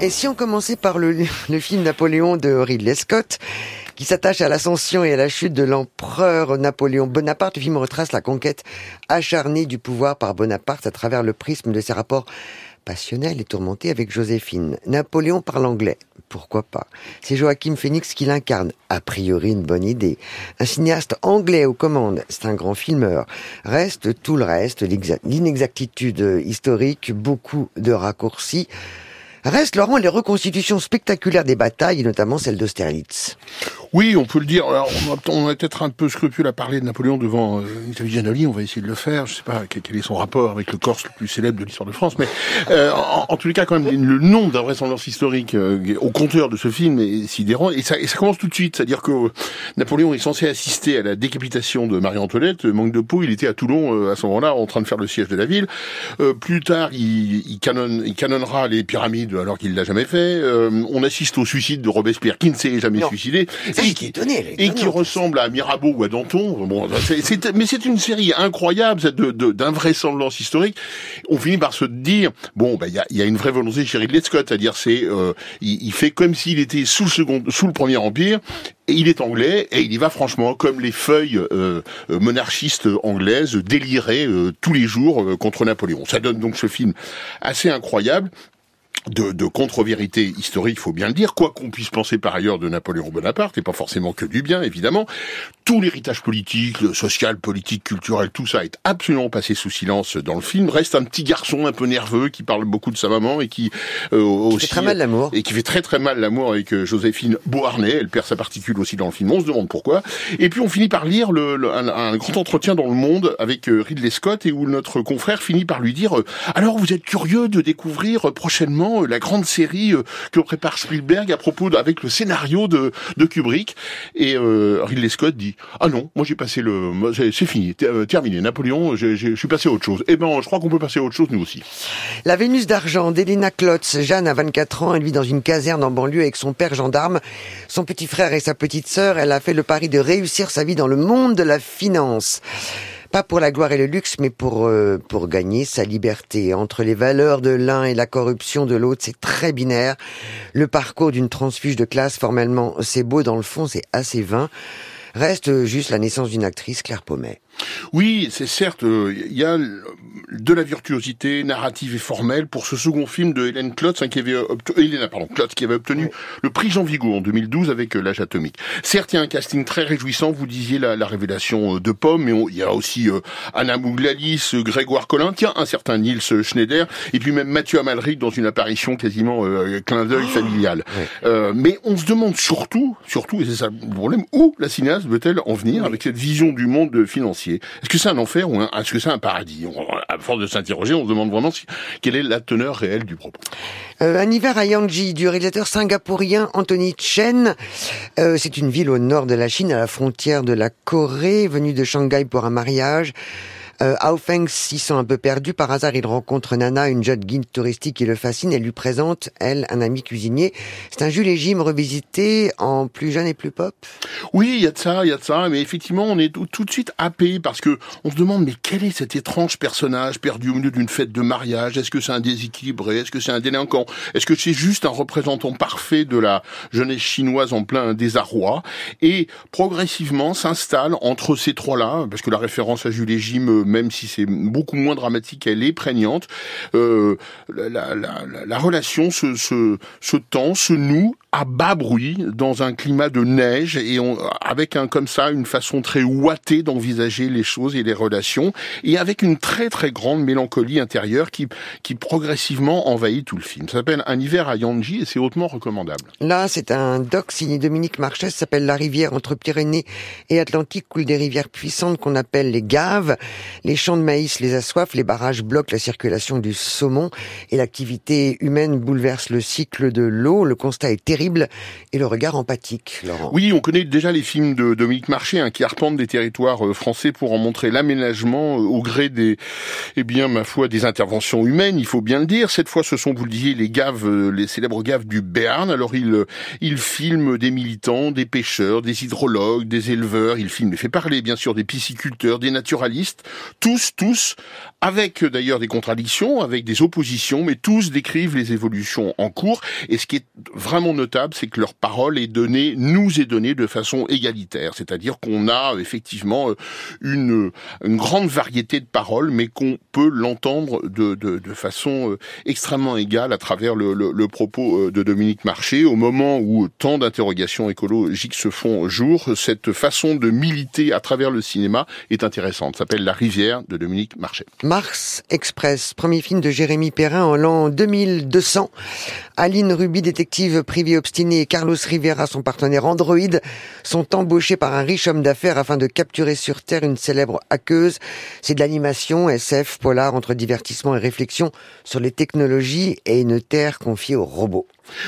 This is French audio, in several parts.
Et si on commençait par le, film Napoléon de Ridley Scott, qui s'attache à l'ascension et à la chute de l'empereur Napoléon Bonaparte, le film retrace la conquête acharnée du pouvoir par Bonaparte à travers le prisme de ses rapports passionnels et tourmentés avec Joséphine. Napoléon parle anglais, pourquoi pas? C'est Joachim Phoenix qui l'incarne, a priori une bonne idée. Un cinéaste anglais aux commandes, c'est un grand filmeur. Reste tout le reste, l'inexactitude historique, beaucoup de raccourcis. Reste, Laurent, les reconstitutions spectaculaires des batailles, notamment celle d'Austerlitz. Oui, on peut le dire. Alors, on a, peut-être un peu scrupule à parler de Napoléon devant euh, Giannoli, on va essayer de le faire. Je sais pas quel est son rapport avec le Corse le plus célèbre de l'histoire de France, mais euh, en, en, tous les cas, quand même, le nombre d'invraisemblances historiques euh, au compteur de ce film est sidérant. Et ça, et ça commence tout de suite. C'est-à-dire que Napoléon est censé assister à la décapitation de Marie-Antoinette. Manque de peau, il était à Toulon euh, à ce moment-là en train de faire le siège de la ville. Euh, plus tard, il, il, canonne, il canonnera les pyramides alors qu'il l'a jamais fait. on assiste au suicide de Robespierre qui ne s'est jamais non. suicidé et qui, étonné, et qui ressemble à Mirabeau ou à Danton. Bon, mais c'est une série incroyable de, de, d'invraisemblance historique. On finit par se dire bon, bah il y a, y a, une vraie volonté chez Ridley Scott, c'est-à-dire c'est euh, il, il, fait comme s'il était sous le second, sous le Premier Empire. Et il est anglais et il y va franchement comme les feuilles euh, monarchistes anglaises déliraient euh, tous les jours euh, contre Napoléon. Ça donne donc ce film assez incroyable de, de contre-vérité historique, il faut bien le dire, quoi qu'on puisse penser par ailleurs de Napoléon Bonaparte, et pas forcément que du bien, évidemment, tout l'héritage politique, social, politique, culturel, tout ça est absolument passé sous silence dans le film. Reste un petit garçon un peu nerveux qui parle beaucoup de sa maman et qui, euh, aussi, fait très mal l'amour et qui fait très très mal l'amour avec euh, Joséphine Beauharnais. Elle perd sa particule aussi dans le film. On se demande pourquoi. Et puis on finit par lire le, le, un, un, grand entretien dans le Monde avec euh, Ridley Scott et où notre confrère finit par lui dire alors vous êtes curieux de découvrir prochainement la grande série que prépare Spielberg à propos avec le scénario de, de Kubrick. Et euh, Ridley Scott dit ah non moi j'ai passé le c'est fini terminé. Napoléon je suis passé à autre chose eh ben je crois qu'on peut passer à autre chose nous aussi. La Vénus d'argent d'Elena Klotz Jeanne a 24 ans elle vit dans une caserne en banlieue avec son père gendarme. Son petit frère et sa petite sœur elle a fait le pari de réussir sa vie dans le monde de la finance pas pour la gloire et le luxe, mais pour euh, pour gagner sa liberté. Entre les valeurs de l'un et la corruption de l'autre, c'est très binaire. Le parcours d'une transfuge de classe, formellement, c'est beau, dans le fond, c'est assez vain. Reste juste la naissance d'une actrice, Claire Pommet. Oui, c'est certes, il euh, y a de la virtuosité narrative et formelle pour ce second film de Hélène Klotz, hein, qui avait obtenu, Hélène, pardon, Klotz, qui avait obtenu oui. le prix Jean Vigo en 2012 avec euh, L'âge atomique. Certes, il y a un casting très réjouissant, vous disiez la, la révélation euh, de Pomme, mais il y a aussi euh, Anna Mouglalis, Grégoire Collin, tiens, un certain Niels Schneider, et puis même Mathieu Amalric dans une apparition quasiment euh, clin d'œil oh familial. Oui. mais on se demande surtout, surtout, et c'est ça le problème, où la cinéaste veut-elle en venir oui. avec cette vision du monde financier? Est-ce que c'est un enfer ou est-ce que c'est un paradis? À force de s'interroger, on se demande vraiment si, quelle est la teneur réelle du propos. Euh, un hiver à Yanji du réalisateur singapourien Anthony Chen. Euh, c'est une ville au nord de la Chine, à la frontière de la Corée, venue de Shanghai pour un mariage. Euh, Feng s'y sent un peu perdu. Par hasard, il rencontre Nana, une jeune guide touristique qui le fascine et lui présente, elle, un ami cuisinier. C'est un Jules et Jim revisité en plus jeune et plus pop? Oui, il y a de ça, il y a de ça. Mais effectivement, on est tout, de suite happé parce que on se demande, mais quel est cet étrange personnage perdu au milieu d'une fête de mariage? Est-ce que c'est un déséquilibré? Est-ce que c'est un délinquant? Est-ce que c'est juste un représentant parfait de la jeunesse chinoise en plein désarroi? Et progressivement s'installe entre ces trois-là, parce que la référence à Jules et même si c'est beaucoup moins dramatique, elle est prégnante. Euh, la, la, la, la, relation se, se, se tend, se noue à bas bruit dans un climat de neige et on, avec un comme ça une façon très ouatée d'envisager les choses et les relations et avec une très très grande mélancolie intérieure qui qui progressivement envahit tout le film. Ça s'appelle Un hiver à Yanji et c'est hautement recommandable. Là, c'est un doc signé Dominique Marchès, s'appelle La rivière entre Pyrénées et Atlantique coule des rivières puissantes qu'on appelle les gaves. Les champs de maïs les assoiffent, les barrages bloquent la circulation du saumon et l'activité humaine bouleverse le cycle de l'eau. Le constat est terrible et le regard empathique, Laurent. Oui, on connaît déjà les films de Dominique Marché hein, qui arpentent des territoires euh, français pour en montrer l'aménagement euh, au gré des, eh bien, ma foi, des interventions humaines, il faut bien le dire. Cette fois, ce sont, vous le disiez, les gaves, euh, les célèbres gaves du Béarn. Alors, il, il filme des militants, des pêcheurs, des hydrologues, des éleveurs. Il filme, il fait parler, bien sûr, des pisciculteurs, des naturalistes. Tous, tous, avec d'ailleurs des contradictions, avec des oppositions, mais tous décrivent les évolutions en cours. Et ce qui est vraiment notable, c'est que leur parole est donnée, nous est donnée de façon égalitaire. C'est-à-dire qu'on a effectivement une, une grande variété de paroles, mais qu'on peut l'entendre de, de, de, façon euh, extrêmement égale à travers le, le, le, propos euh, de Dominique Marché. Au moment où tant d'interrogations écologiques se font jour, cette façon de militer à travers le cinéma est intéressante. Ça s'appelle La Mars Express, premier film de Jérémy Perrin en l'an 2200. Aline Ruby, détective privée obstinée, et Carlos Rivera, son partenaire Android, sont embauchés par un riche homme d'affaires afin de capturer sur Terre une célèbre hackeuse. C'est de l'animation, SF, polar, entre divertissement et réflexion sur les technologies et une Terre confiée aux robots.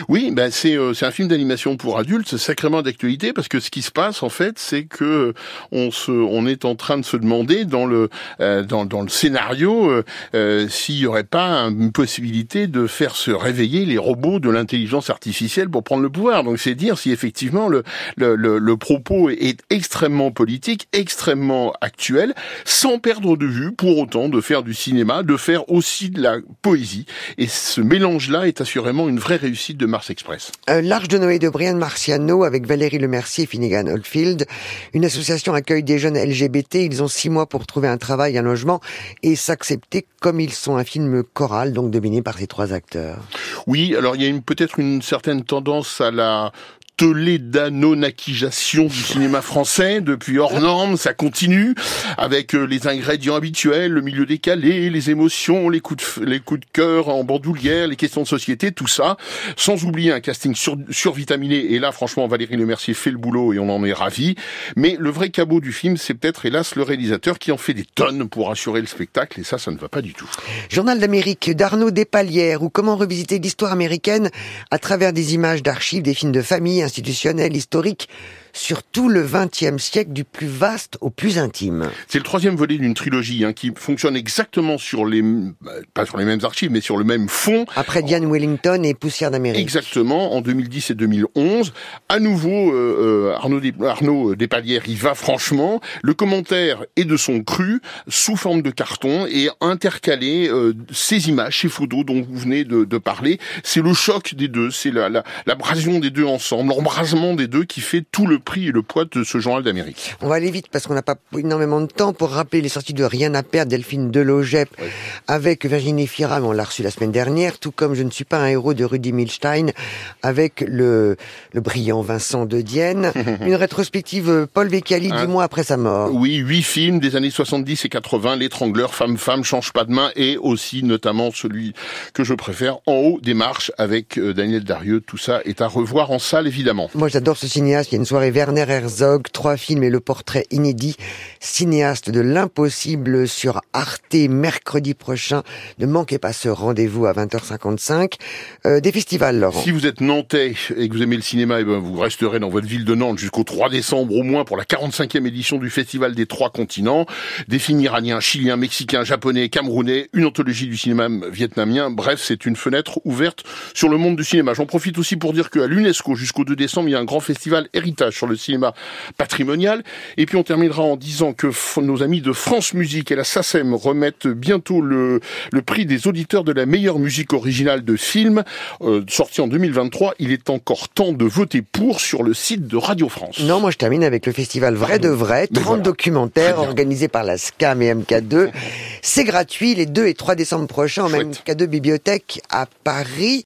Oui, ben c'est euh, c'est un film d'animation pour adultes, sacrément d'actualité parce que ce qui se passe en fait, c'est que on se on est en train de se demander dans le euh, dans dans le scénario euh, s'il y aurait pas une possibilité de faire se réveiller les robots de l'intelligence artificielle pour prendre le pouvoir. Donc c'est dire si effectivement le le, le le propos est extrêmement politique, extrêmement actuel, sans perdre de vue pour autant de faire du cinéma, de faire aussi de la poésie. Et ce mélange-là est assurément une vraie réussite de Mars Express. Euh, L'Arche de Noé de Brian Marciano avec Valérie Lemercier et Finnegan Oldfield. Une association accueille des jeunes LGBT. Ils ont six mois pour trouver un travail, un logement et s'accepter comme ils sont. Un film choral, donc dominé par ces trois acteurs. Oui, alors il y a peut-être une certaine tendance à la tolédanonakisation du cinéma français depuis hors norme, ça continue avec euh, les ingrédients habituels, le milieu décalé, les émotions, les coups de, les coups de cœur en bandoulière, les questions de société, tout ça, sans oublier un casting sur, survitaminé. Et là, franchement, Valérie Lemercier fait le boulot et on en est ravi. Mais le vrai cabot du film, c'est peut-être, hélas, le réalisateur qui en fait des tonnes pour assurer le spectacle et ça, ça ne va pas du tout. Journal d'Amérique d'Arnaud Despalières ou comment revisiter l'histoire américaine à travers des images d'archives, des films de famille, institutionnel, historique, sur tout le XXe siècle, du plus vaste au plus intime. C'est le troisième volet d'une trilogie hein, qui fonctionne exactement sur les, pas sur les mêmes archives, mais sur le même fond. Après Diane Wellington et Poussière d'Amérique. Exactement, en 2010 et 2011. À nouveau, euh, Arnaud, Des, Arnaud Despalières y va franchement. Le commentaire est de son cru, sous forme de carton, et intercalé euh, ces images, ces photos dont vous venez de, de parler. C'est le choc des deux, c'est l'abrasion la, la, des deux ensemble, l'embrasement des deux qui fait tout le prix et le poids de ce journal d'Amérique. On va aller vite parce qu'on n'a pas énormément de temps pour rappeler les sorties de Rien à perdre, Delphine Delogep oui. avec Virginie Fira, on l'a reçu la semaine dernière, tout comme Je ne suis pas un héros de Rudy Milstein avec le, le brillant Vincent de Dienne. Une rétrospective Paul Vecchiali dix mois après sa mort. Oui, huit films des années 70 et 80, L'étrangleur, Femme, Femme, Change pas de main et aussi notamment celui que je préfère, En haut des marches avec euh, Daniel Darieux. Tout ça est à revoir en salle évidemment. Moi j'adore ce cinéaste, il y a une soirée Werner Herzog, trois films et le portrait inédit, cinéaste de l'impossible sur Arte mercredi prochain. Ne manquez pas ce rendez-vous à 20h55. Euh, des festivals, Laurent. Si vous êtes nantais et que vous aimez le cinéma, et eh ben vous resterez dans votre ville de Nantes jusqu'au 3 décembre au moins pour la 45e édition du Festival des Trois Continents. Des films iraniens, chiliens, mexicains, japonais, camerounais, une anthologie du cinéma vietnamien. Bref, c'est une fenêtre ouverte sur le monde du cinéma. J'en profite aussi pour dire qu'à l'UNESCO, jusqu'au 2 décembre, il y a un grand festival héritage sur le cinéma patrimonial. Et puis on terminera en disant que nos amis de France Musique et la SACEM remettent bientôt le, le prix des auditeurs de la meilleure musique originale de film, euh, sorti en 2023. Il est encore temps de voter pour sur le site de Radio France. Non, moi je termine avec le festival Vrai de Vrai, 30 voilà. documentaires organisés par la SCAM et MK2. C'est gratuit les 2 et 3 décembre prochains en MK2 Bibliothèque à Paris.